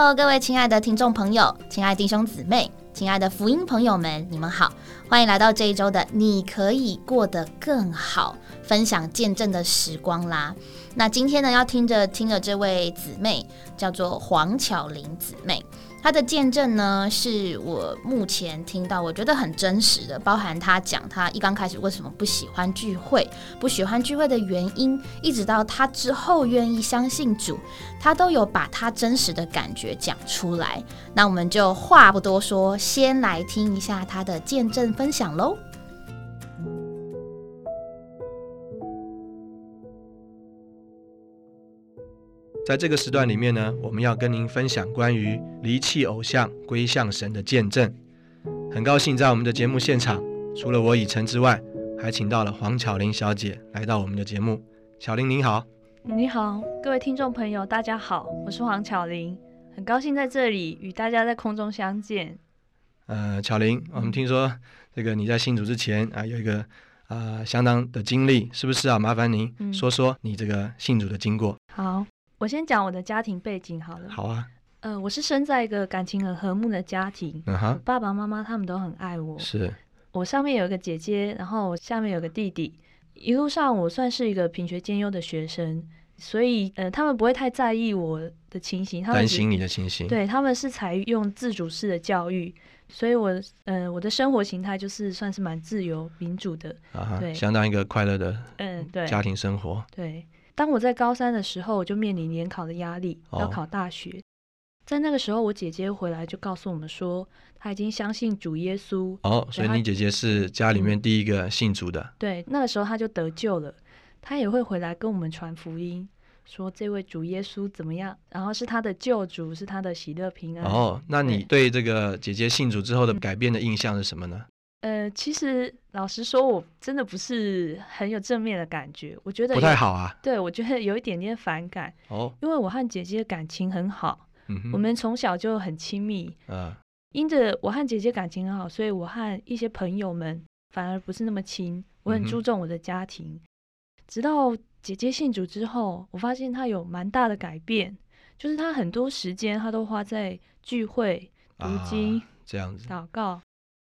Hello，各位亲爱的听众朋友，亲爱弟兄姊妹，亲爱的福音朋友们，你们好，欢迎来到这一周的你可以过得更好，分享见证的时光啦。那今天呢，要听着听着这位姊妹叫做黄巧玲姊妹。他的见证呢，是我目前听到我觉得很真实的，包含他讲他一刚开始为什么不喜欢聚会，不喜欢聚会的原因，一直到他之后愿意相信主，他都有把他真实的感觉讲出来。那我们就话不多说，先来听一下他的见证分享喽。在这个时段里面呢，我们要跟您分享关于离弃偶像归向神的见证。很高兴在我们的节目现场，除了我以晨之外，还请到了黄巧玲小姐来到我们的节目。巧玲您好，你好，各位听众朋友，大家好，我是黄巧玲，很高兴在这里与大家在空中相见。呃，巧玲，我们听说这个你在信主之前啊，有一个啊相当的经历，是不是啊？麻烦您说说你这个信主的经过。好。我先讲我的家庭背景好了。好啊。呃，我是生在一个感情很和睦的家庭。嗯哼。爸爸妈妈他们都很爱我。是。我上面有一个姐姐，然后我下面有个弟弟。一路上我算是一个品学兼优的学生，所以呃，他们不会太在意我的情形。他担心你的情形。对，他们是采用自主式的教育，所以我呃，我的生活形态就是算是蛮自由民主的。啊哈。对。相当一个快乐的嗯，对。家庭生活。对。当我在高三的时候，我就面临联考的压力，要考大学。在那个时候，我姐姐回来就告诉我们说，她已经相信主耶稣。哦，所以你姐姐是家里面第一个信主的。对，那个时候她就得救了。她也会回来跟我们传福音，说这位主耶稣怎么样，然后是他的救主，是他的喜乐平安。哦，那你对这个姐姐信主之后的改变的印象是什么呢？呃，其实老实说，我真的不是很有正面的感觉。我觉得不太好啊。对，我觉得有一点点反感。哦。因为我和姐姐感情很好，我们从小就很亲密。嗯。因着我和姐姐感情很好，所以我和一些朋友们反而不是那么亲。我很注重我的家庭。直到姐姐信主之后，我发现她有蛮大的改变，就是她很多时间她都花在聚会、读经、这样子、祷告。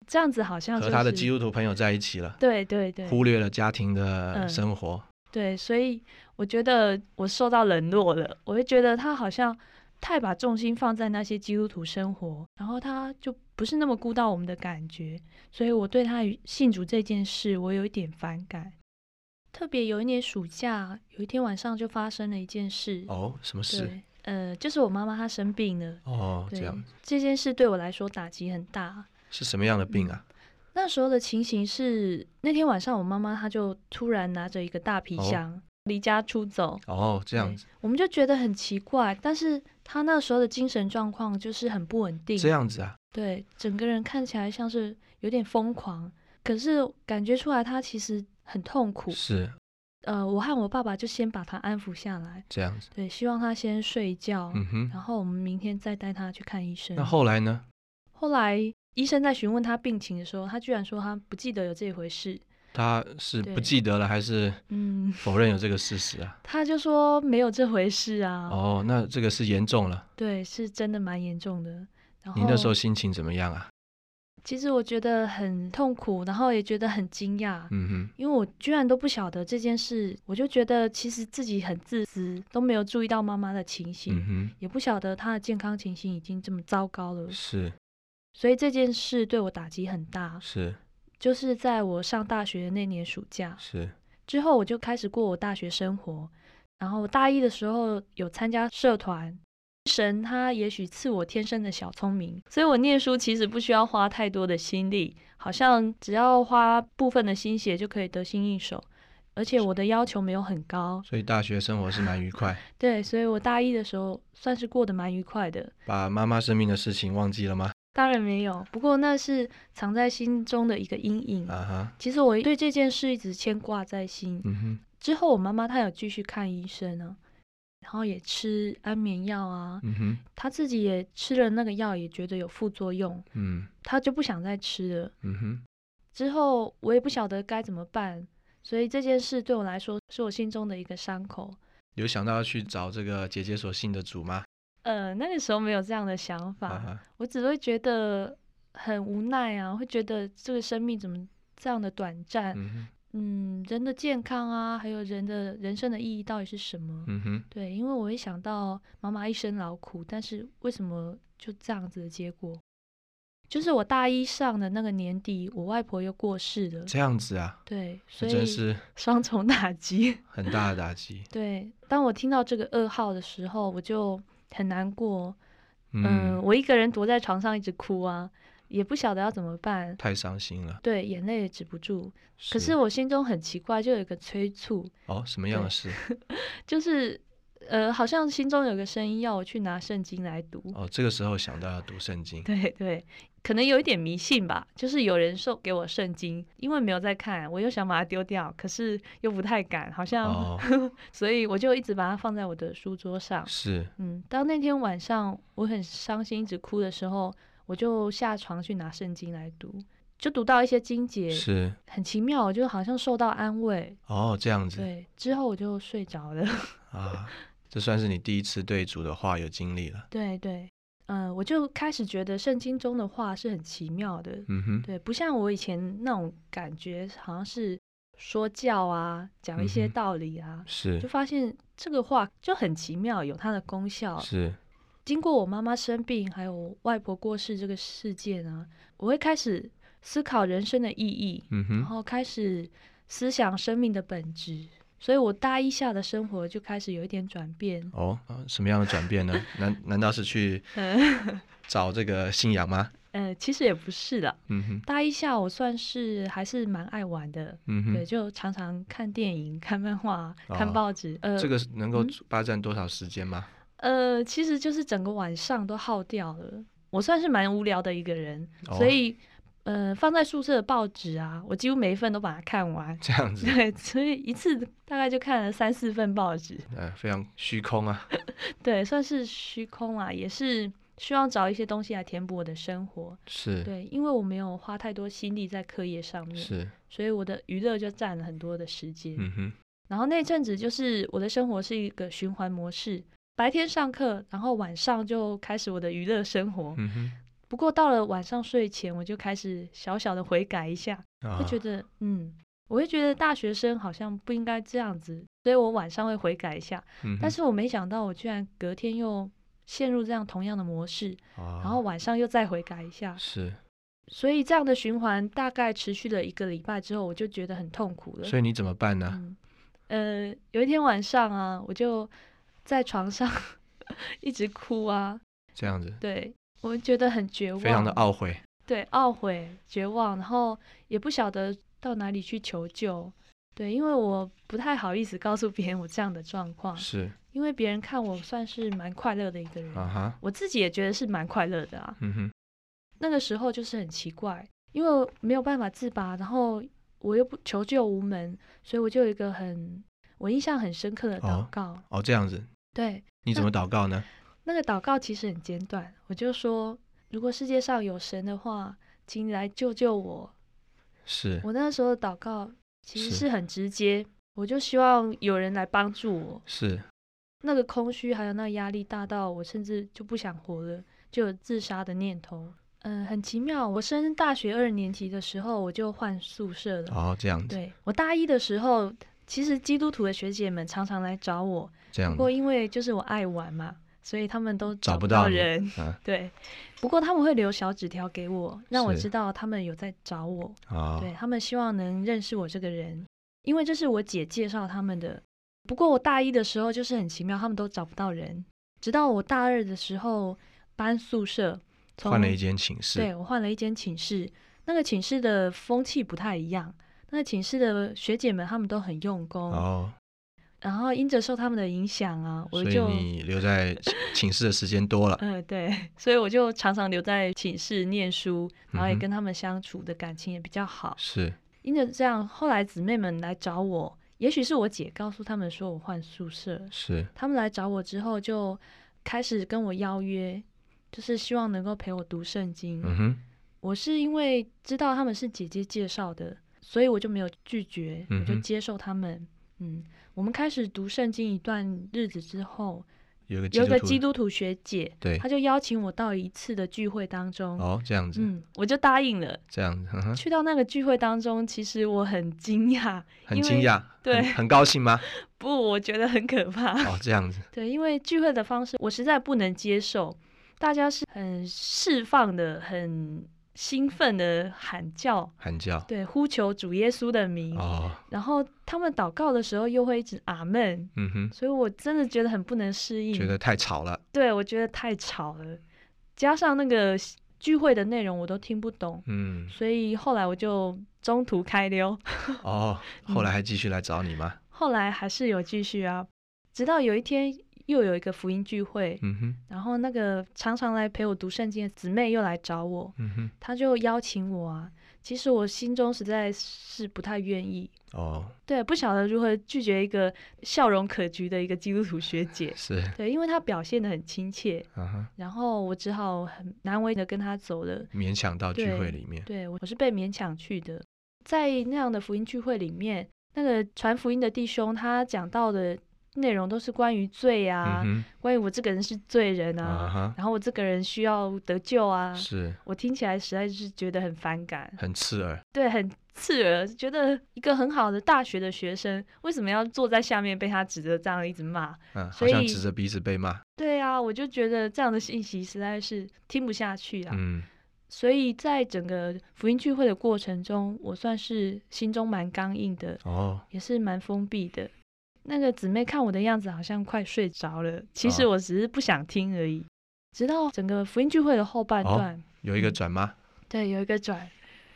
这样子好像和他的基督徒朋友在一起了，对对对，忽略了家庭的生活。对，所以我觉得我受到冷落了。我会觉得他好像太把重心放在那些基督徒生活，然后他就不是那么顾到我们的感觉。所以我对他信主这件事，我有一点反感。特别有一年暑假，有一天晚上就发生了一件事。哦，什么事？呃，就是我妈妈她生病了。哦，这样。这件事对我来说打击很大。是什么样的病啊？那时候的情形是，那天晚上我妈妈她就突然拿着一个大皮箱离家出走。哦，这样子，我们就觉得很奇怪。但是她那时候的精神状况就是很不稳定。这样子啊？对，整个人看起来像是有点疯狂，可是感觉出来她其实很痛苦。是。呃，我和我爸爸就先把她安抚下来。这样子。对，希望她先睡觉。嗯哼。然后我们明天再带她去看医生。那后来呢？后来。医生在询问他病情的时候，他居然说他不记得有这回事。他是不记得了，还是嗯否认有这个事实啊？他就说没有这回事啊。哦，那这个是严重了。对，是真的蛮严重的。你那时候心情怎么样啊？其实我觉得很痛苦，然后也觉得很惊讶。嗯哼，因为我居然都不晓得这件事，我就觉得其实自己很自私，都没有注意到妈妈的情形。嗯哼，也不晓得她的健康情形已经这么糟糕了。是。所以这件事对我打击很大，是，就是在我上大学的那年暑假，是之后我就开始过我大学生活，然后大一的时候有参加社团，神他也许赐我天生的小聪明，所以我念书其实不需要花太多的心力，好像只要花部分的心血就可以得心应手，而且我的要求没有很高，所以大学生活是蛮愉快。对，所以我大一的时候算是过得蛮愉快的。把妈妈生病的事情忘记了吗？当然没有，不过那是藏在心中的一个阴影。其实我对这件事一直牵挂在心。之后我妈妈她有继续看医生啊，然后也吃安眠药啊。她自己也吃了那个药，也觉得有副作用。嗯，她就不想再吃了。之后我也不晓得该怎么办，所以这件事对我来说是我心中的一个伤口。有想到要去找这个姐姐所信的主吗？呃，那个时候没有这样的想法，我只会觉得很无奈啊，会觉得这个生命怎么这样的短暂？嗯，人的健康啊，还有人的人生的意义到底是什么？嗯哼，对，因为我会想到妈妈一生劳苦，但是为什么就这样子的结果？就是我大一上的那个年底，我外婆又过世了。这样子啊？对，所以是 双重打击，很大的打击。对，当我听到这个噩耗的时候，我就很难过。嗯，我一个人躲在床上一直哭啊。也不晓得要怎么办，太伤心了。对，眼泪也止不住。可是我心中很奇怪，就有一个催促。哦，什么样的事？就是，呃，好像心中有个声音要我去拿圣经来读。哦，这个时候想到要读圣经。对对，可能有一点迷信吧。就是有人送给我圣经，因为没有在看，我又想把它丢掉，可是又不太敢，好像，所以我就一直把它放在我的书桌上。是，嗯，当那天晚上我很伤心，一直哭的时候。我就下床去拿圣经来读，就读到一些经节，是很奇妙，就好像受到安慰。哦，这样子。对，之后我就睡着了。啊，这算是你第一次对主的话有经历了。对对，嗯，我就开始觉得圣经中的话是很奇妙的。嗯哼，对，不像我以前那种感觉，好像是说教啊，讲一些道理啊，是，就发现这个话就很奇妙，有它的功效。是。经过我妈妈生病，还有外婆过世这个事件啊，我会开始思考人生的意义，然后开始思想生命的本质，所以我大一下的生活就开始有一点转变。哦，什么样的转变呢？难难道是去 找这个信仰吗？呃，其实也不是的。嗯哼，大一下我算是还是蛮爱玩的。嗯哼，对，就常常看电影、看漫画、看报纸。呃，这个能够霸占多少时间吗？呃，其实就是整个晚上都耗掉了。我算是蛮无聊的一个人，所以呃，放在宿舍的报纸啊，我几乎每一份都把它看完。这样子，对，所以一次大概就看了三四份报纸。呃，非常虚空啊。对，算是虚空啊，也是希望找一些东西来填补我的生活。是，对，因为我没有花太多心力在课业上面，是，所以我的娱乐就占了很多的时间。嗯哼。然后那阵子就是我的生活是一个循环模式。白天上课，然后晚上就开始我的娱乐生活。嗯哼。不过到了晚上睡前，我就开始小小的悔改一下，会觉得，嗯，我会觉得大学生好像不应该这样子，所以我晚上会悔改一下。嗯。但是我没想到，我居然隔天又陷入这样同样的模式，然后晚上又再悔改一下。是。所以这样的循环大概持续了一个礼拜之后，我就觉得很痛苦了。所以你怎么办呢？呃，有一天晚上啊，我就。在床上 一直哭啊，这样子，对我觉得很绝望，非常的懊悔，对，懊悔、绝望，然后也不晓得到哪里去求救，对，因为我不太好意思告诉别人我这样的状况，是因为别人看我算是蛮快乐的一个人，啊哈，我自己也觉得是蛮快乐的啊，嗯哼，那个时候就是很奇怪，因为没有办法自拔，然后我又不求救无门，所以我就有一个很我印象很深刻的祷告，哦，这样子。对，你怎么祷告呢？那个祷告其实很简短，我就说，如果世界上有神的话，请你来救救我。是我那时候的祷告其实是很直接，我就希望有人来帮助我。是那个空虚还有那压力大到我甚至就不想活了，就有自杀的念头。嗯，很奇妙，我升大学二年级的时候我就换宿舍了。哦，这样子。对我大一的时候。其实基督徒的学姐们常常来找我，这样不过因为就是我爱玩嘛，所以他们都找不到人。对，不过他们会留小纸条给我，让我知道他们有在找我。对他们希望能认识我这个人，因为这是我姐介绍他们的。不过我大一的时候就是很奇妙，他们都找不到人，直到我大二的时候搬宿舍，换了一间寝室。对我换了一间寝室，那个寝室的风气不太一样。那寝室的学姐们，她们都很用功哦。然后因着受他们的影响啊，我就你留在寝室的时间多了。嗯，对，所以我就常常留在寝室念书，然后也跟他们相处的感情也比较好。是，因着这样，后来姊妹们来找我，也许是我姐告诉他们说我换宿舍，是他们来找我之后，就开始跟我邀约，就是希望能够陪我读圣经。嗯哼，我是因为知道他们是姐姐介绍的。所以我就没有拒绝，我就接受他们。嗯，我们开始读圣经一段日子之后，有个有个基督徒学姐，对，她就邀请我到一次的聚会当中。哦，这样子，嗯，我就答应了。这样子，去到那个聚会当中，其实我很惊讶，很惊讶，对，很高兴吗？不，我觉得很可怕。哦，这样子，对，因为聚会的方式我实在不能接受，大家是很释放的，很。兴奋的喊叫，喊叫，对，呼求主耶稣的名。哦，然后他们祷告的时候又会一直阿门。嗯哼，所以我真的觉得很不能适应，觉得太吵了。对，我觉得太吵了，加上那个聚会的内容我都听不懂。嗯，所以后来我就中途开溜。哦，后来还继续来找你吗？后来还是有继续啊，直到有一天。又有一个福音聚会，然后那个常常来陪我读圣经的姊妹又来找我，她就邀请我啊。其实我心中实在是不太愿意。哦，对，不晓得如何拒绝一个笑容可掬的一个基督徒学姐，是。对，因为她表现的很亲切，然后我只好很难为的跟她走了，勉强到聚会里面，对我是被勉强去的，在那样的福音聚会里面，那个传福音的弟兄他讲到的。内容都是关于罪啊，关于我这个人是罪人啊，然后我这个人需要得救啊。是我听起来实在是觉得很反感，很刺耳。对，很刺耳，觉得一个很好的大学的学生，为什么要坐在下面被他指着这样一直骂？嗯，好像指着鼻子被骂。对啊，我就觉得这样的信息实在是听不下去啊。嗯，所以在整个福音聚会的过程中，我算是心中蛮刚硬的哦，也是蛮封闭的。那个姊妹看我的样子，好像快睡着了。其实我只是不想听而已。直到整个福音聚会的后半段，有一个转吗？对，有一个转，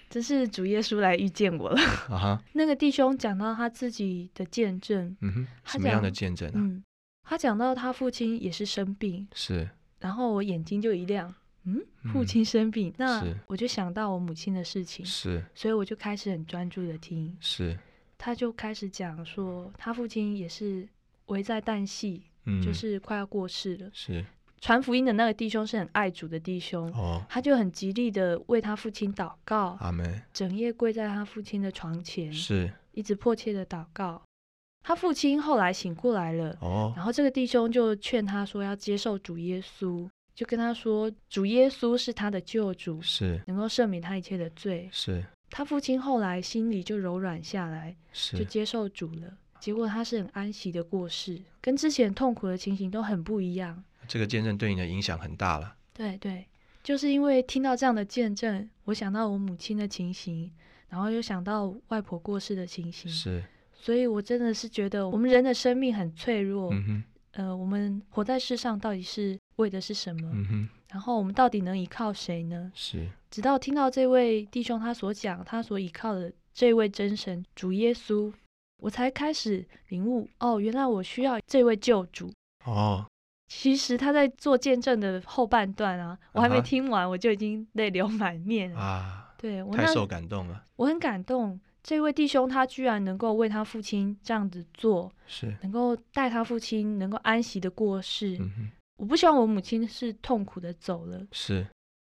这是主耶稣来遇见我了。啊哈！那个弟兄讲到他自己的见证，嗯哼，什么样的见证嗯，他讲到他父亲也是生病，是。然后我眼睛就一亮，嗯，父亲生病，那我就想到我母亲的事情，是。所以我就开始很专注的听，是。他就开始讲说，他父亲也是危在旦夕，就是快要过世了。是传福音的那个弟兄是很爱主的弟兄，哦，他就很极力的为他父亲祷告，阿门。整夜跪在他父亲的床前，是一直迫切的祷告。他父亲后来醒过来了，哦，然后这个弟兄就劝他说要接受主耶稣，就跟他说主耶稣是他的救主，是能够赦免他一切的罪，是。他父亲后来心里就柔软下来，就接受主了。结果他是很安息的过世，跟之前痛苦的情形都很不一样。这个见证对你的影响很大了。对对，就是因为听到这样的见证，我想到我母亲的情形，然后又想到外婆过世的情形，是，所以我真的是觉得我们人的生命很脆弱。嗯哼，呃，我们活在世上到底是为的是什么？嗯哼。然后我们到底能依靠谁呢？是，直到听到这位弟兄他所讲，他所依靠的这位真神主耶稣，我才开始领悟哦，原来我需要这位救主哦。其实他在做见证的后半段啊，我还没听完，我就已经泪流满面啊。对我太受感动了，我很感动，这位弟兄他居然能够为他父亲这样子做，是能够带他父亲能够安息的过世。我不希望我母亲是痛苦的走了，是，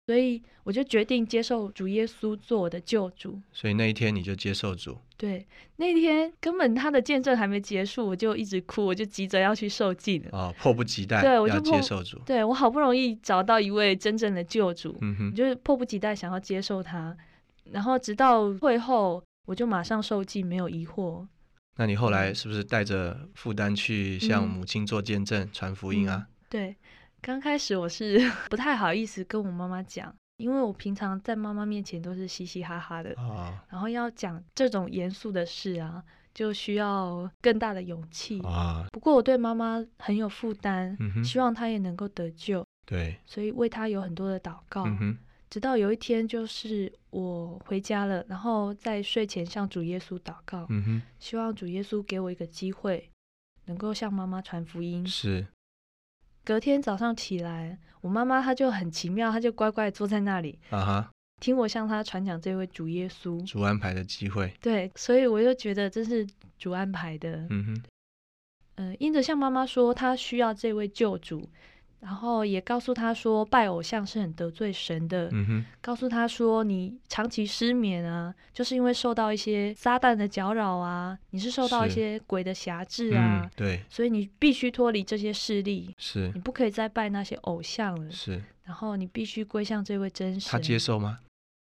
所以我就决定接受主耶稣做我的救主。所以那一天你就接受主？对，那天根本他的见证还没结束，我就一直哭，我就急着要去受尽了。哦，迫不及待，对，我就接受主。对我好不容易找到一位真正的救主，嗯哼，就是迫不及待想要接受他。然后直到会后，我就马上受尽，没有疑惑。那你后来是不是带着负担去向母亲做见证、传福音啊？对，刚开始我是 不太好意思跟我妈妈讲，因为我平常在妈妈面前都是嘻嘻哈哈的，然后要讲这种严肃的事啊，就需要更大的勇气啊。不过我对妈妈很有负担，希望她也能够得救，对，所以为她有很多的祷告。直到有一天，就是我回家了，然后在睡前向主耶稣祷告，希望主耶稣给我一个机会，能够向妈妈传福音。是。隔天早上起来，我妈妈她就很奇妙，她就乖乖坐在那里啊哈，听我向她传讲这位主耶稣主安排的机会。对，所以我就觉得这是主安排的。嗯哼，呃，因着向妈妈说她需要这位救主，然后也告诉他说，拜偶像是很得罪神的。嗯哼，告诉他说，你长期失眠啊，就是因为受到一些撒旦的搅扰啊，你是受到一些鬼的辖制啊。对，所以你必须脱离这些势力。是，你不可以再拜那些偶像了。是，然后你必须归向这位真神。他接受吗？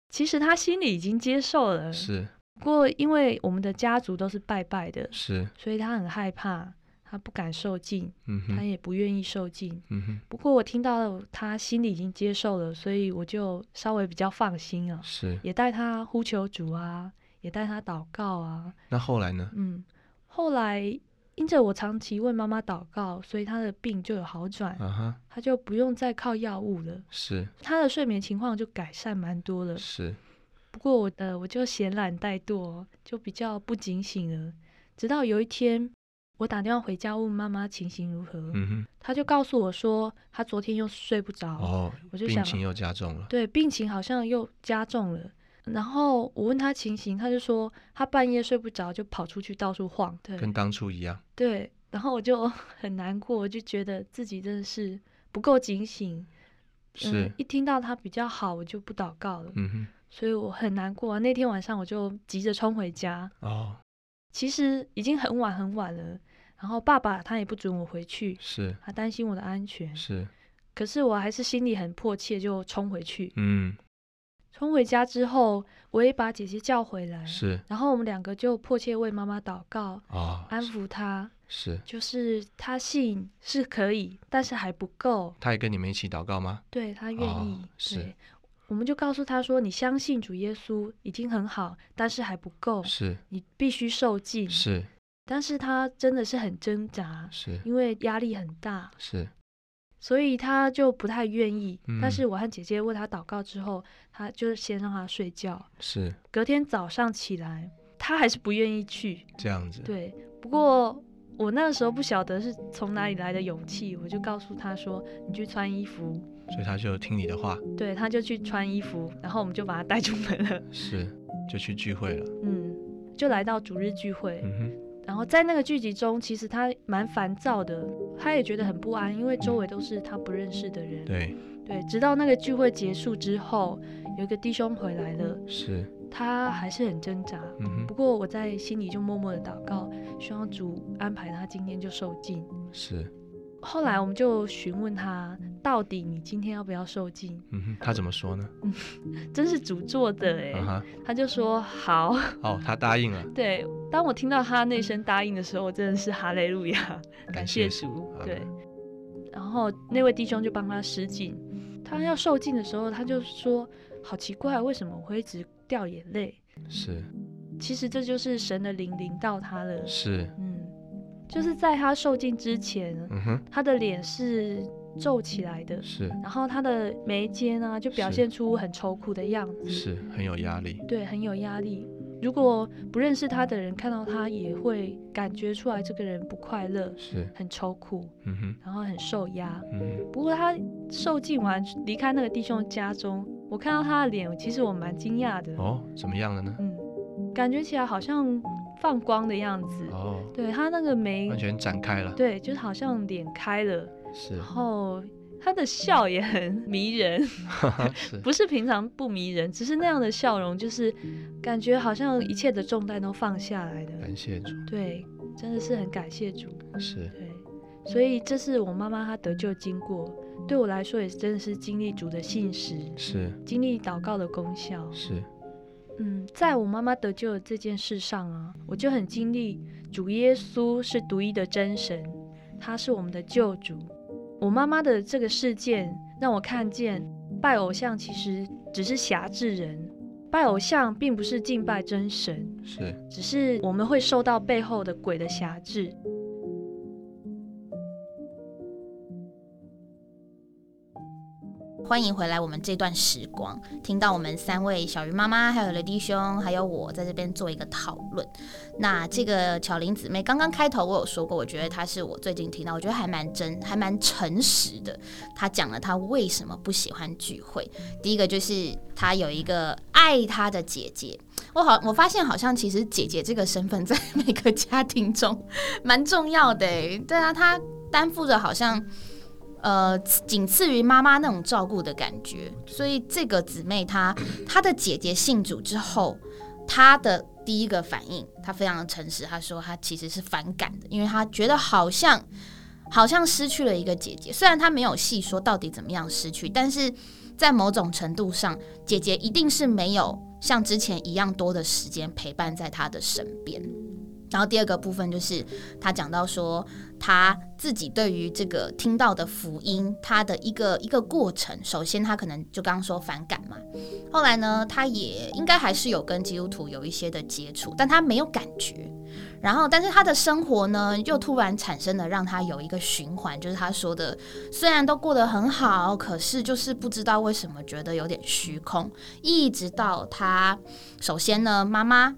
其实他心里已经接受了。是，不过因为我们的家族都是拜拜的，是，所以他很害怕。他不敢受尽，他也不愿意受尽。不过我听到他心里已经接受了，所以我就稍微比较放心了。是，也带他呼求主啊，也带他祷告啊。那后来呢？嗯，后来因着我长期为妈妈祷告，所以他的病就有好转。他就不用再靠药物了。是，他的睡眠情况就改善蛮多了。是，不过我的我就闲懒怠惰，就比较不警醒了。直到有一天。我打电话回家问妈妈情形如何，嗯她就告诉我说他昨天又睡不着，哦，我就想病情又加重了，对，病情好像又加重了。然后我问他情形，他就说他半夜睡不着就跑出去到处晃，对，跟当初一样，对。然后我就 很难过，我就觉得自己真的是不够警醒，是一听到他比较好，我就不祷告了，嗯哼，所以我很难过。那天晚上我就急着冲回家，哦，其实已经很晚很晚了。然后爸爸他也不准我回去，是，他担心我的安全，是。可是我还是心里很迫切，就冲回去。嗯，冲回家之后，我也把姐姐叫回来，是。然后我们两个就迫切为妈妈祷告，啊，安抚她，是。就是她信是可以，但是还不够。她也跟你们一起祷告吗？对，她愿意。是。我们就告诉她说：“你相信主耶稣已经很好，但是还不够，是你必须受尽。”是。但是他真的是很挣扎，是因为压力很大，是，所以他就不太愿意。但是我和姐姐为他祷告之后，他就先让他睡觉，是。隔天早上起来，他还是不愿意去，这样子。对，不过我那个时候不晓得是从哪里来的勇气，我就告诉他说：“你去穿衣服。”所以他就听你的话，对，他就去穿衣服，然后我们就把他带出门了，是，就去聚会了，嗯，就来到主日聚会，嗯哼。然后在那个剧集中，其实他蛮烦躁的，他也觉得很不安，因为周围都是他不认识的人。对对，直到那个聚会结束之后，有一个弟兄回来了，是，他还是很挣扎。嗯不过我在心里就默默的祷告，希望主安排他今天就受尽。是。后来我们就询问他，到底你今天要不要受尽？嗯哼，他怎么说呢？真是主做的哎，他就说好。哦，他答应了。对，当我听到他那声答应的时候，我真的是哈雷路亚，感谢主。对，然后那位弟兄就帮他施浸。他要受尽的时候，他就说：“好奇怪，为什么我会一直掉眼泪？”是，其实这就是神的灵临到他了。是，嗯。就是在他受尽之前，嗯他的脸是皱起来的，是，然后他的眉间啊，就表现出很愁苦的样子，是很有压力，对，很有压力。如果不认识他的人看到他，也会感觉出来这个人不快乐，是很愁苦，嗯哼，然后很受压。嗯，不过他受尽完离开那个弟兄家中，我看到他的脸，其实我蛮惊讶的。哦，怎么样了呢？嗯，感觉起来好像。放光的样子。哦，对他那个眉完全展开了，对，就是好像脸开了，是，然后他的笑也很迷人，不是平常不迷人，只是那样的笑容，就是感觉好像一切的重担都放下来的，感谢主，对，真的是很感谢主，是，对，所以这是我妈妈她得救经过，对我来说也真的是经历主的信实，是，经历祷告的功效，是。嗯，在我妈妈得救的这件事上啊，我就很经历主耶稣是独一的真神，他是我们的救主。我妈妈的这个事件让我看见，拜偶像其实只是辖制人，拜偶像并不是敬拜真神，是，只是我们会受到背后的鬼的辖制。欢迎回来，我们这段时光，听到我们三位小鱼妈妈，还有雷弟兄，还有我在这边做一个讨论。那这个巧玲姊妹刚刚开头我有说过，我觉得她是我最近听到，我觉得还蛮真，还蛮诚实的。她讲了她为什么不喜欢聚会。第一个就是她有一个爱她的姐姐。我好，我发现好像其实姐姐这个身份在每个家庭中蛮重要的。对啊，她担负着好像。呃，仅次于妈妈那种照顾的感觉。所以这个姊妹她 她的姐姐信主之后，她的第一个反应，她非常的诚实，她说她其实是反感的，因为她觉得好像好像失去了一个姐姐。虽然她没有细说到底怎么样失去，但是在某种程度上，姐姐一定是没有像之前一样多的时间陪伴在她的身边。然后第二个部分就是他讲到说他自己对于这个听到的福音，他的一个一个过程。首先他可能就刚刚说反感嘛，后来呢，他也应该还是有跟基督徒有一些的接触，但他没有感觉。然后，但是他的生活呢，又突然产生了让他有一个循环，就是他说的，虽然都过得很好，可是就是不知道为什么觉得有点虚空。一直到他首先呢，妈妈。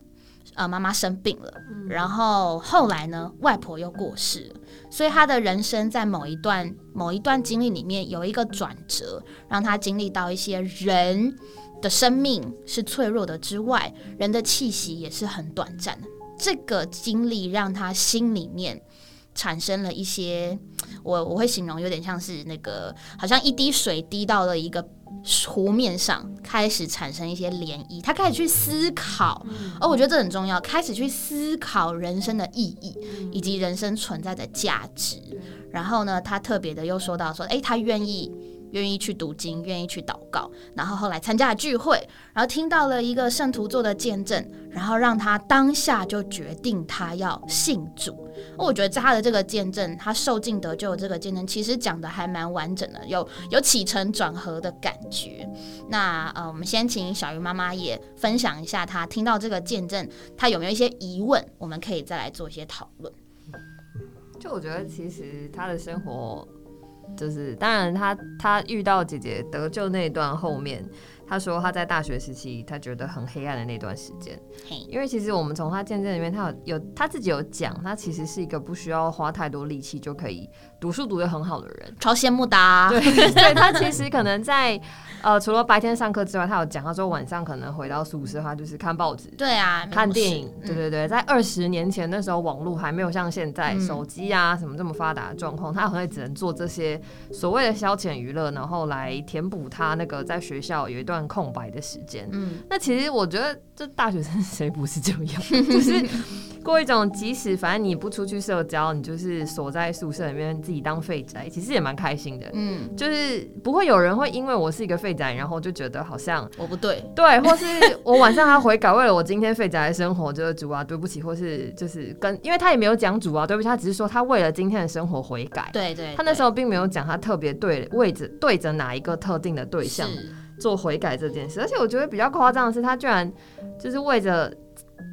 呃，妈妈生病了，然后后来呢，外婆又过世了，所以他的人生在某一段某一段经历里面有一个转折，让他经历到一些人的生命是脆弱的之外，人的气息也是很短暂的。这个经历让他心里面产生了一些，我我会形容有点像是那个，好像一滴水滴到了一个。湖面上开始产生一些涟漪，他开始去思考，而，我觉得这很重要，开始去思考人生的意义以及人生存在的价值。然后呢，他特别的又说到说，哎，他愿意。愿意去读经，愿意去祷告，然后后来参加了聚会，然后听到了一个圣徒做的见证，然后让他当下就决定他要信主。我觉得他的这个见证，他受尽得救这个见证，其实讲的还蛮完整的，有有起承转合的感觉。那呃，我们先请小鱼妈妈也分享一下，她听到这个见证，她有没有一些疑问？我们可以再来做一些讨论。就我觉得，其实他的生活。就是，当然，他他遇到姐姐得救那段后面，他说他在大学时期，他觉得很黑暗的那段时间。因为其实我们从他见证里面，他有有他自己有讲，他其实是一个不需要花太多力气就可以读书读得很好的人，超羡慕的。对，对他其实可能在。呃，除了白天上课之外，他有讲，他说晚上可能回到宿舍的话，就是看报纸，对啊，看电影，对对对。在二十年前那时候，网络还没有像现在手机啊什么这么发达的状况，他可能只能做这些所谓的消遣娱乐，然后来填补他那个在学校有一段空白的时间。嗯，那其实我觉得，这大学生 谁不是这样？就是。过一种，即使反正你不出去社交，你就是锁在宿舍里面自己当废宅，其实也蛮开心的。嗯，就是不会有人会因为我是一个废宅，然后就觉得好像我不对，对，或是我晚上还悔改，为了我今天废宅的生活，就是主啊，对不起，或是就是跟，因为他也没有讲主啊，对不起，他只是说他为了今天的生活悔改。对对，他那时候并没有讲他特别对位置对着哪一个特定的对象做悔改这件事，而且我觉得比较夸张的是，他居然就是为着。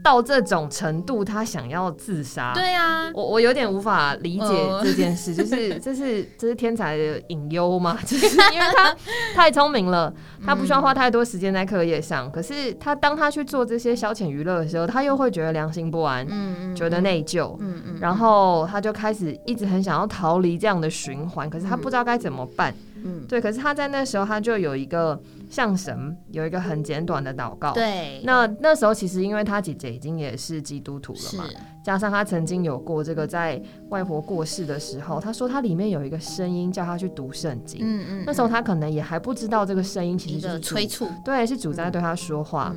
到这种程度，他想要自杀？对呀，我我有点无法理解这件事，就是这是这是天才的隐忧吗？就是因为他 太聪明了，他不需要花太多时间在课业上，可是他当他去做这些消遣娱乐的时候，他又会觉得良心不安，嗯嗯，觉得内疚，嗯嗯，然后他就开始一直很想要逃离这样的循环，可是他不知道该怎么办。嗯，对，可是他在那时候，他就有一个向神有一个很简短的祷告。对，那那时候其实因为他姐姐已经也是基督徒了嘛，加上他曾经有过这个在外婆过世的时候，他说他里面有一个声音叫他去读圣经。嗯嗯，那时候他可能也还不知道这个声音其实就是催促，对，是主在对他说话。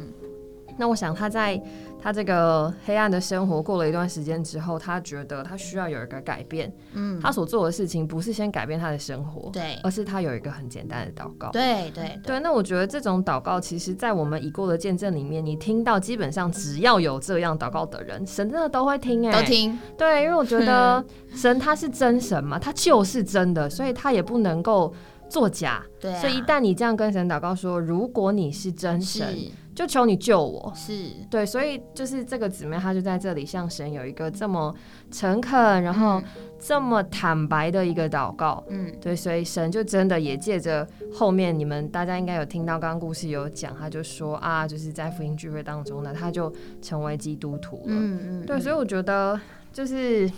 那我想他在。他这个黑暗的生活过了一段时间之后，他觉得他需要有一个改变。嗯，他所做的事情不是先改变他的生活，对，而是他有一个很简单的祷告。对对对。那我觉得这种祷告，其实，在我们已过的见证里面，你听到基本上只要有这样祷告的人，神真的都会听，哎，都听。对，因为我觉得神他是真神嘛，他就是真的，所以他也不能够作假。对。所以一旦你这样跟神祷告说，如果你是真神。就求你救我，是。对，所以就是这个姊妹，她就在这里向神有一个这么诚恳，然后这么坦白的一个祷告，嗯，对，所以神就真的也借着后面你们大家应该有听到刚刚故事有讲，他就说啊，就是在福音聚会当中呢，他就成为基督徒了，嗯嗯，对，所以我觉得就是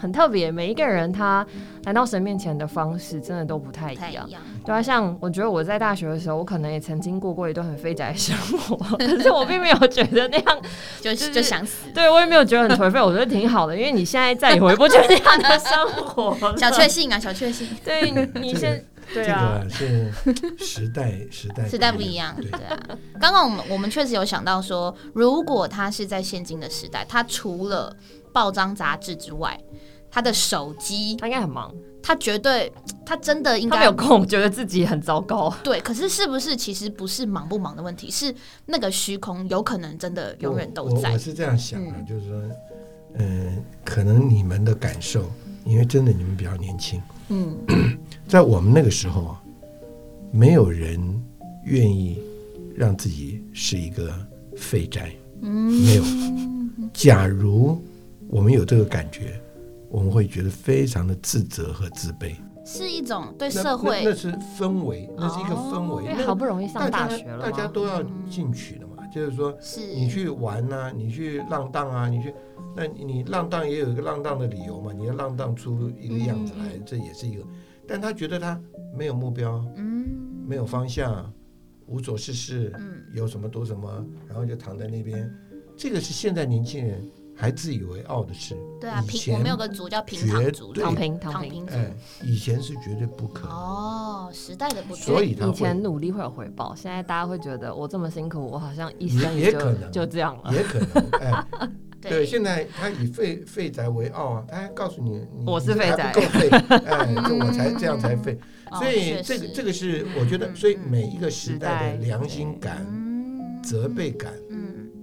很特别，每一个人他来到神面前的方式真的都不太一样。对啊，像我觉得我在大学的时候，我可能也曾经过过一段很废宅生活，可是我并没有觉得那样就是就想死。对我也没有觉得很颓废，我觉得挺好的，因为你现在再也回不去那样的生活。小确幸啊，小确幸。对你现这个是时代时代时代不一样，对啊。刚刚我们我们确实有想到说，如果他是在现今的时代，他除了报章杂志之外，他的手机，他应该很忙，他绝对，他真的应该没有空，觉得自己很糟糕。对，可是是不是其实不是忙不忙的问题，是那个虚空有可能真的永远都在。我是这样想的，就是说，嗯，可能你们的感受，因为真的你们比较年轻，嗯，在我们那个时候啊，没有人愿意让自己是一个废宅，嗯，没有。假如我们有这个感觉，我们会觉得非常的自责和自卑，是一种对社会那是氛围，那是一个氛围。因为好不容易上大学了，大家都要进取的嘛。就是说，是你去玩啊，你去浪荡啊，你去，那你浪荡也有一个浪荡的理由嘛。你要浪荡出一个样子来，这也是一个。但他觉得他没有目标，嗯，没有方向，无所事事，嗯，有什么读什么，然后就躺在那边。这个是现在年轻人。还自以为傲的事，对啊，平我们有个族叫平躺族，躺平躺平族。哎，以前是绝对不可能。哦，时代的不同。所以以前努力会有回报，现在大家会觉得我这么辛苦，我好像一生也可能就这样了。也可能，哎，对，现在他以废废宅为傲啊，他还告诉你，我是废宅，够废，哎，这我才这样才废。所以这个这个是我觉得，所以每一个时代的良心感、责备感。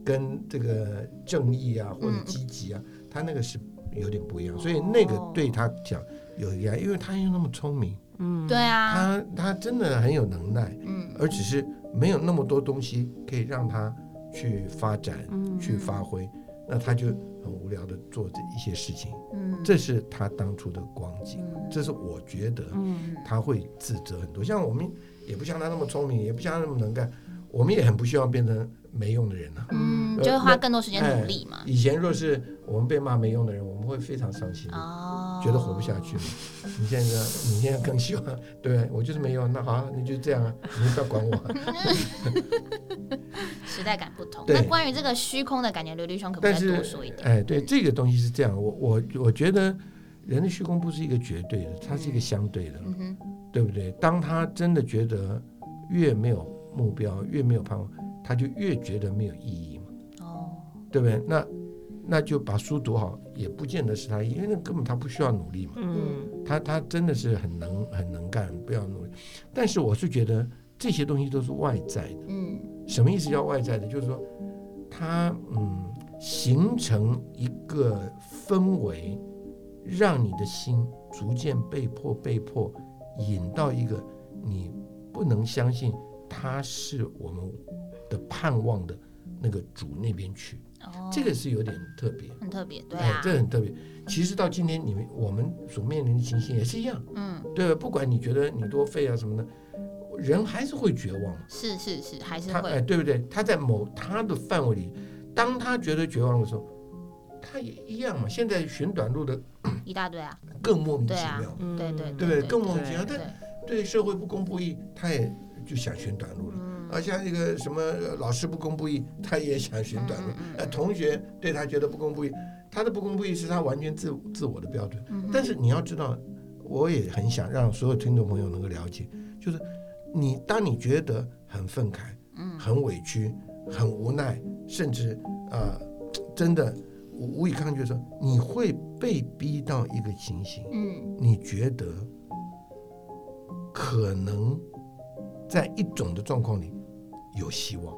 跟这个正义啊，或者积极啊，他那个是有点不一样，所以那个对他讲有压力，因为他又那么聪明，嗯，对啊，他他真的很有能耐，嗯，而只是没有那么多东西可以让他去发展，去发挥，那他就很无聊的做这一些事情，嗯，这是他当初的光景，这是我觉得，嗯，他会自责很多，像我们也不像他那么聪明，也不像他那么能干，我们也很不希望变成。没用的人呢？嗯，就会花更多时间努力嘛。以前若是我们被骂没用的人，我们会非常伤心，哦，觉得活不下去了。你现在，你现在更希望，对我就是没用，那好，你就这样啊，你不要管我。时代感不同。那关于这个虚空的感觉，刘立双可不可以多说一点？哎，对，这个东西是这样，我我我觉得人的虚空不是一个绝对的，它是一个相对的，对不对？当他真的觉得越没有目标，越没有盼望。他就越觉得没有意义嘛，哦，对不对？那那就把书读好，也不见得是他，因为那根本他不需要努力嘛，嗯，他他真的是很能很能干，不要努力。但是我是觉得这些东西都是外在的，嗯，什么意思叫外在的？就是说，他嗯形成一个氛围，让你的心逐渐被迫被迫引到一个你不能相信他是我们。的盼望的那个主那边去，这个是有点特别，很特别，对啊，这很特别。其实到今天，你们我们所面临的情形也是一样，嗯，对？不管你觉得你多废啊什么的，人还是会绝望，是是是，还是会，哎，对不对？他在某他的范围里，当他觉得绝望的时候，他也一样嘛。现在寻短路的一大堆啊，更莫名其妙，对对对不对？更莫名其妙，但对社会不公不义，他也就想寻短路了。啊，像那个什么老师不公不义，他也想寻短路。呃，同学对他觉得不公不义，他的不公不义是他完全自自我的标准。但是你要知道，我也很想让所有听众朋友能够了解，就是你当你觉得很愤慨、很委屈、很无奈，甚至啊，真的无无以抗拒的时候，你会被逼到一个情形，嗯，你觉得可能在一种的状况里。有希望，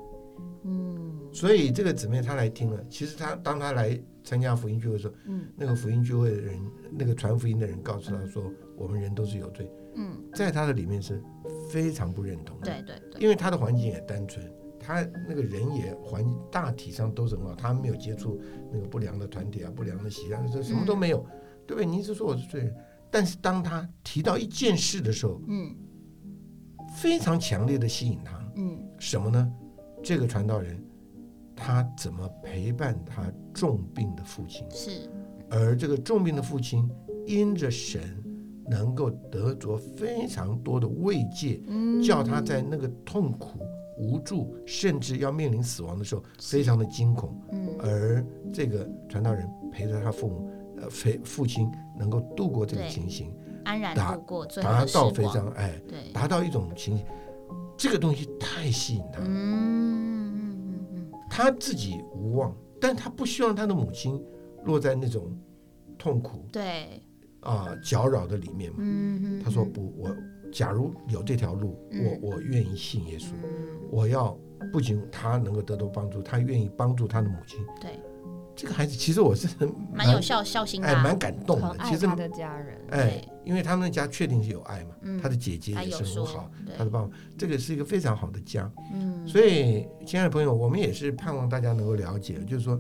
嗯，所以这个姊妹她来听了，其实她当她来参加福音聚会的时候，嗯，那个福音聚会的人，那个传福音的人告诉她说，我们人都是有罪，嗯，在她的里面是非常不认同的，对对对，因为她的环境也单纯，她那个人也环境大体上都是很好，她没有接触那个不良的团体啊，不良的习惯，这什么都没有，对不对？你一直说我是罪人，但是当她提到一件事的时候，嗯，非常强烈的吸引他。嗯，什么呢？这个传道人，他怎么陪伴他重病的父亲？是，而这个重病的父亲因着神能够得着非常多的慰藉，叫他在那个痛苦、无助，甚至要面临死亡的时候，非常的惊恐。而这个传道人陪着他父母，呃，父父亲能够度过这个情形，安然度过，达到非常哎，达到一种情形，这个东西太吸引他。嗯嗯嗯他自己无望，但他不希望他的母亲落在那种痛苦，对啊搅扰的里面嘛。嗯他说不，我假如有这条路，我我愿意信耶稣，我要。不仅他能够得到帮助，他愿意帮助他的母亲。对，这个孩子其实我是蛮有孝孝心的，哎，蛮感动的。其实他的家人，哎，因为他们家确定是有爱嘛，他的姐姐也是很好，他的爸爸，这个是一个非常好的家。嗯，所以亲爱的朋友，我们也是盼望大家能够了解，就是说，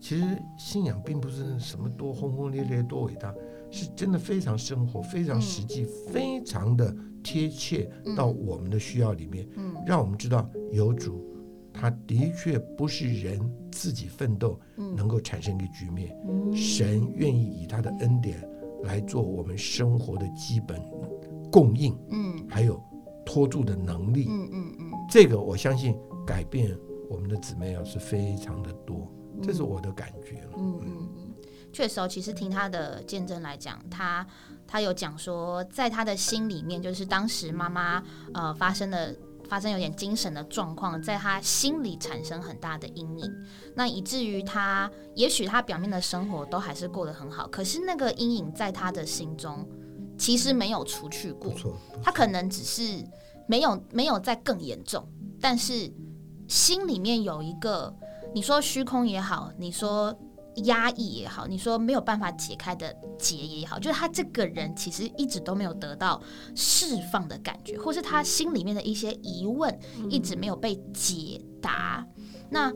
其实信仰并不是什么多轰轰烈烈、多伟大，是真的非常生活、非常实际、非常的。贴切到我们的需要里面，嗯，让我们知道有主，他的确不是人自己奋斗能够产生一个局面，神愿意以他的恩典来做我们生活的基本供应，嗯，还有托住的能力，嗯嗯嗯，这个我相信改变我们的姊妹啊是非常的多，这是我的感觉了，嗯嗯嗯，确实哦，其实听他的见证来讲，他。他有讲说，在他的心里面，就是当时妈妈呃发生的发生有点精神的状况，在他心里产生很大的阴影，那以至于他也许他表面的生活都还是过得很好，可是那个阴影在他的心中其实没有除去过，他可能只是没有没有再更严重，但是心里面有一个你说虚空也好，你说。压抑也好，你说没有办法解开的结也好，就是他这个人其实一直都没有得到释放的感觉，或是他心里面的一些疑问一直没有被解答。那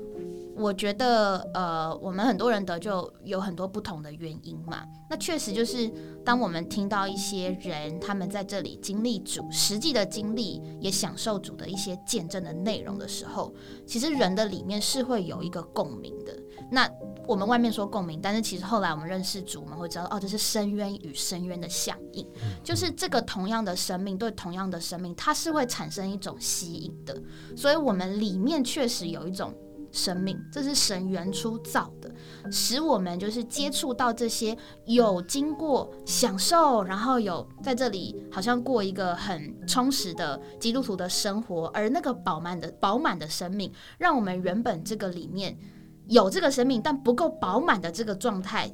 我觉得，呃，我们很多人得就有很多不同的原因嘛。那确实就是，当我们听到一些人他们在这里经历主实际的经历，也享受主的一些见证的内容的时候，其实人的里面是会有一个共鸣的。那我们外面说共鸣，但是其实后来我们认识主，我们会知道，哦，这是深渊与深渊的响应，就是这个同样的生命对同样的生命，它是会产生一种吸引的。所以，我们里面确实有一种。生命，这是神原初造的，使我们就是接触到这些有经过享受，然后有在这里好像过一个很充实的基督徒的生活，而那个饱满的饱满的生命，让我们原本这个里面有这个生命但不够饱满的这个状态，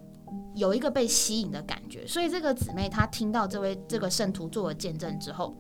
有一个被吸引的感觉。所以这个姊妹她听到这位这个圣徒做了见证之后。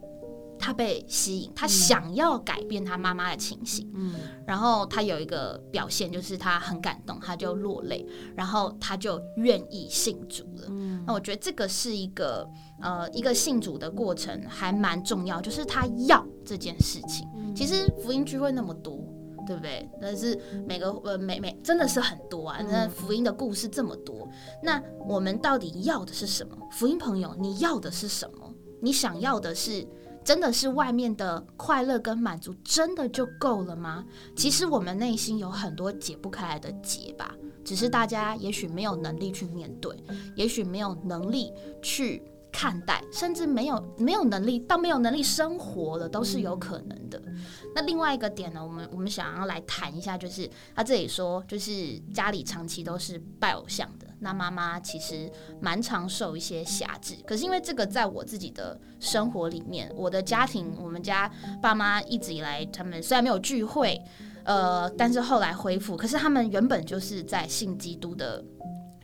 她被吸引，她想要改变她妈妈的情形，嗯，然后她有一个表现，就是她很感动，她就落泪，然后她就愿意信主了。嗯，那我觉得这个是一个呃一个信主的过程，还蛮重要，就是他要这件事情。其实福音聚会那么多，对不对？但是每个呃每每真的是很多啊，那福音的故事这么多，那我们到底要的是什么？福音朋友，你要的是什么？你想要的是？真的是外面的快乐跟满足，真的就够了吗？其实我们内心有很多解不开来的结吧，只是大家也许没有能力去面对，也许没有能力去看待，甚至没有没有能力到没有能力生活了，都是有可能的。那另外一个点呢，我们我们想要来谈一下，就是他这里说，就是家里长期都是拜偶像的。那妈妈其实蛮常受一些辖制，可是因为这个，在我自己的生活里面，我的家庭，我们家爸妈一直以来，他们虽然没有聚会，呃，但是后来恢复，可是他们原本就是在信基督的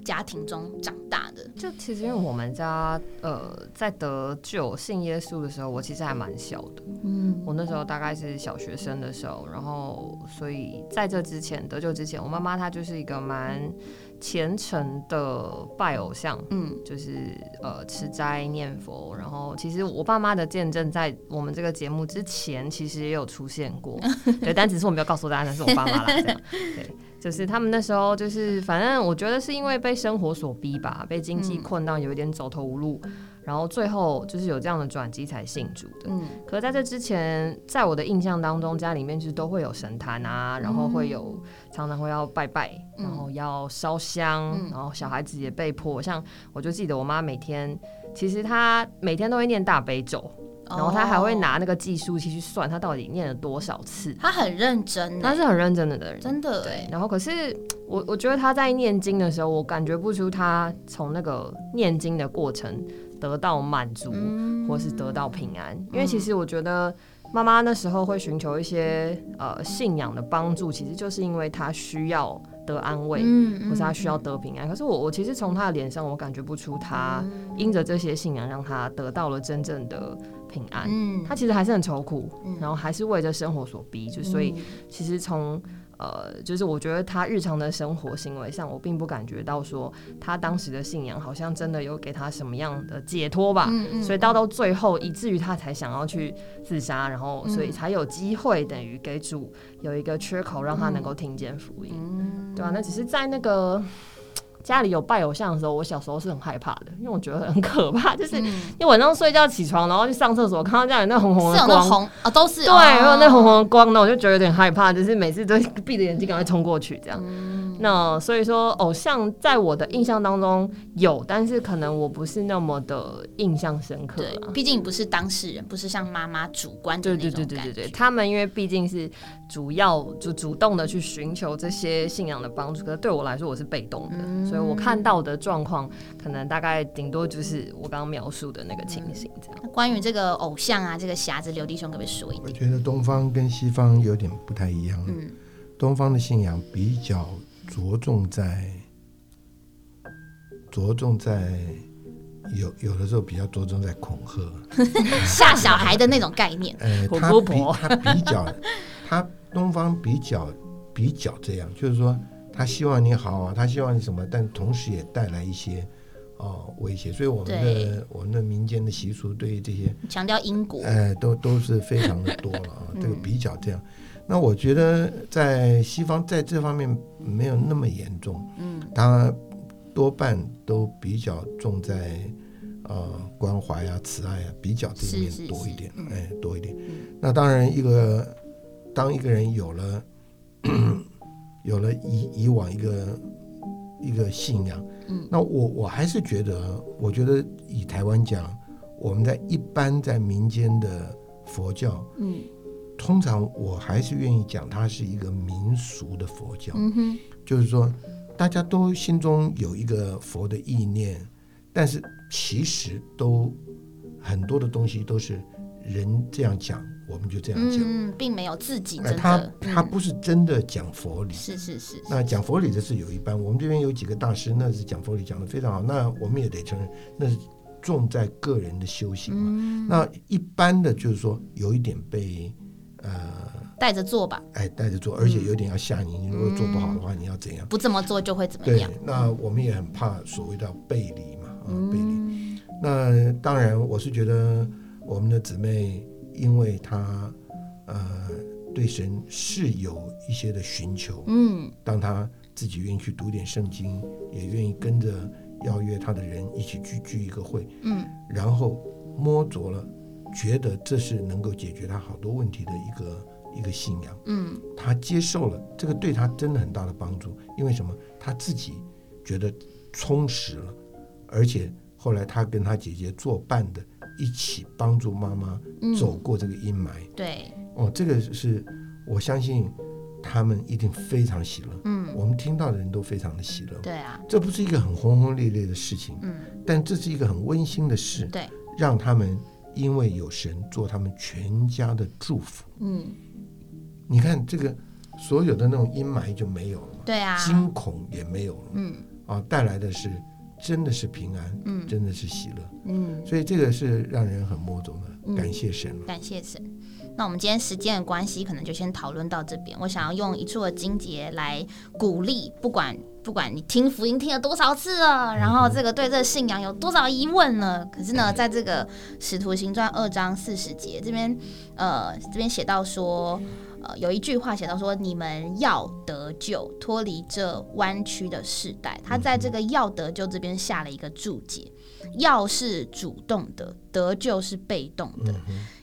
家庭中长大的。就其实因为我们家，呃，在得救信耶稣的时候，我其实还蛮小的，嗯，我那时候大概是小学生的时候，然后所以在这之前得救之前，我妈妈她就是一个蛮。虔诚的拜偶像，嗯，就是呃吃斋念佛，然后其实我爸妈的见证在我们这个节目之前其实也有出现过，对，但只是我没有告诉大家那是我爸妈啦，这样，对，就是他们那时候就是反正我觉得是因为被生活所逼吧，被经济困到有一点走投无路。然后最后就是有这样的转机才信主的。嗯，可在这之前，在我的印象当中，家里面就是都会有神坛啊，然后会有常常会要拜拜，然后要烧香，然后小孩子也被迫，像我就记得我妈每天，其实她每天都会念大悲咒。然后他还会拿那个计数器去算他到底念了多少次，他很认真，他是很认真的的人，真的。对，然后可是我我觉得他在念经的时候，我感觉不出他从那个念经的过程得到满足，或是得到平安。因为其实我觉得妈妈那时候会寻求一些呃信仰的帮助，其实就是因为她需要。得安慰，或是她需要得平安。可是我我其实从她的脸上，我感觉不出她因着这些信仰让她得到了真正的平安。嗯，他其实还是很愁苦，然后还是为着生活所逼，就所以其实从。呃，就是我觉得他日常的生活行为上，我并不感觉到说他当时的信仰好像真的有给他什么样的解脱吧。嗯嗯。所以到到最后，以至于他才想要去自杀，然后所以才有机会等于给主有一个缺口，让他能够听见福音。嗯。对吧？那只是在那个。家里有拜偶像的时候，我小时候是很害怕的，因为我觉得很可怕。就是你晚上睡觉起床，然后去上厕所，看到家里那红红的光，红啊，都是对，有那红红的光，那我就觉得有点害怕，就是每次都闭着眼睛赶快冲过去这样。那所以说，偶像在我的印象当中有，但是可能我不是那么的印象深刻。对，毕竟不是当事人，不是像妈妈主观的那种对对对对对，他们因为毕竟是主要就主动的去寻求这些信仰的帮助，可是对我来说我是被动的，所以我看到的状况可能大概顶多就是我刚刚描述的那个情形这样。关于这个偶像啊，这个匣子，刘弟兄可不可以说一点？我觉得东方跟西方有点不太一样。嗯，东方的信仰比较。着重在，着重在，有有的时候比较着重在恐吓，吓小孩的那种概念。呃，他比他比较，他东方比较比较这样，就是说他希望你好啊，他希望你什么，但同时也带来一些哦威胁。所以我们的我们的民间的习俗对于这些强调因果，哎，都都是非常的多了啊。这个比较这样。那我觉得在西方在这方面没有那么严重，嗯，他多半都比较重在呃关怀啊、慈爱啊，比较这一面多一点，哎，多一点。那当然，一个当一个人有了有了以以往一个一个信仰，嗯，那我我还是觉得，我觉得以台湾讲，我们在一般在民间的佛教，嗯。通常我还是愿意讲，它是一个民俗的佛教，嗯就是说大家都心中有一个佛的意念，但是其实都很多的东西都是人这样讲，我们就这样讲，并没有自己真的。他他不是真的讲佛理，是是是。那讲佛理的是有一般，我们这边有几个大师，那是讲佛理讲的非常好，那我们也得承认，那是重在个人的修行嘛。那一般的就是说有一点被。呃，带着做吧。哎，带着做，而且有点要吓你。你如果做不好的话，你要怎样？不这么做就会怎么样？对，那我们也很怕所谓的背离嘛，啊，背离。那当然，我是觉得我们的姊妹，因为她呃对神是有一些的寻求，嗯，当她自己愿意去读点圣经，也愿意跟着邀约她的人一起去聚一个会，嗯，然后摸着了。觉得这是能够解决她好多问题的一个一个信仰，嗯，他接受了这个，对她真的很大的帮助。因为什么？她自己觉得充实了，而且后来她跟她姐姐作伴的，一起帮助妈妈走过这个阴霾。对，哦，这个是我相信他们一定非常喜乐。嗯，我们听到的人都非常的喜乐。对啊，这不是一个很轰轰烈烈的事情，嗯，但这是一个很温馨的事。对，让他们。因为有神做他们全家的祝福，嗯，你看这个所有的那种阴霾就没有了嘛，对啊，惊恐也没有了，嗯，啊，带来的是真的是平安，嗯，真的是喜乐，嗯，所以这个是让人很摸着的，感谢神，感谢神。那我们今天时间的关系，可能就先讨论到这边。我想要用一处的经节来鼓励，不管不管你听福音听了多少次了，然后这个对这个信仰有多少疑问了，可是呢，在这个使徒行传二章四十节这边，呃，这边写到说，呃，有一句话写到说：“你们要得救，脱离这弯曲的时代。”他在这个“要得救”这边下了一个注解：“要”是主动的，“得救”是被动的。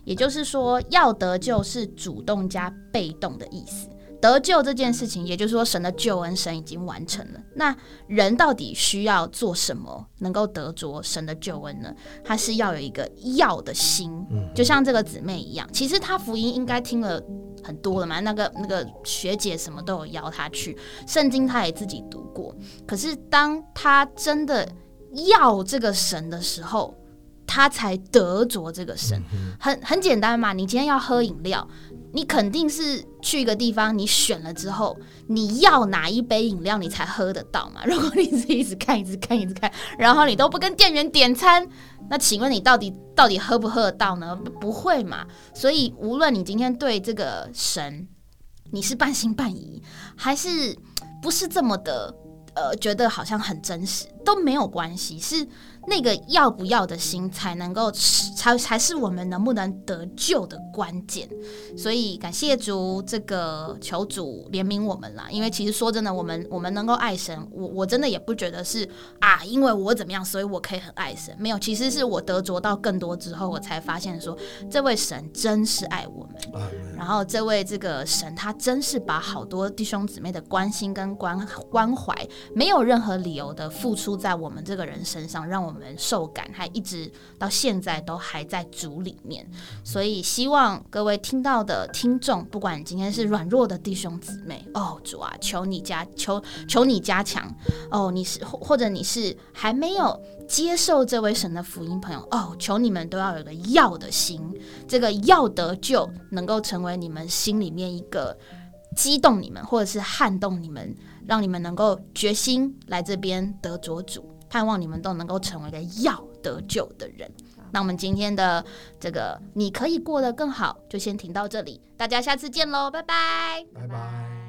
也就是说，“要得救”是主动加被动的意思。得救这件事情，也就是说，神的救恩，神已经完成了。那人到底需要做什么，能够得着神的救恩呢？他是要有一个要的心，就像这个姊妹一样。其实他福音应该听了很多了嘛，那个那个学姐什么都有邀他去，圣经他也自己读过。可是当他真的要这个神的时候，他才得着这个神。很很简单嘛，你今天要喝饮料。你肯定是去一个地方，你选了之后，你要哪一杯饮料，你才喝得到嘛？如果你是一直看、一直看、一直看，然后你都不跟店员点餐，那请问你到底到底喝不喝得到呢？不会嘛？所以无论你今天对这个神，你是半信半疑，还是不是这么的，呃，觉得好像很真实，都没有关系，是。那个要不要的心才能够才才是我们能不能得救的关键，所以感谢主，这个求主怜悯我们啦。因为其实说真的，我们我们能够爱神，我我真的也不觉得是啊，因为我怎么样，所以我可以很爱神。没有，其实是我得着到更多之后，我才发现说，这位神真是爱我们。然后这位这个神，他真是把好多弟兄姊妹的关心跟关关怀，没有任何理由的付出在我们这个人身上，让我。们受感还一直到现在都还在主里面，所以希望各位听到的听众，不管今天是软弱的弟兄姊妹，哦主啊，求你加求求你加强哦，你是或者你是还没有接受这位神的福音朋友哦，求你们都要有个要的心，这个要得救能够成为你们心里面一个激动你们或者是撼动你们，让你们能够决心来这边得着主。盼望你们都能够成为一个要得救的人。那我们今天的这个你可以过得更好，就先停到这里。大家下次见喽，拜拜，拜拜。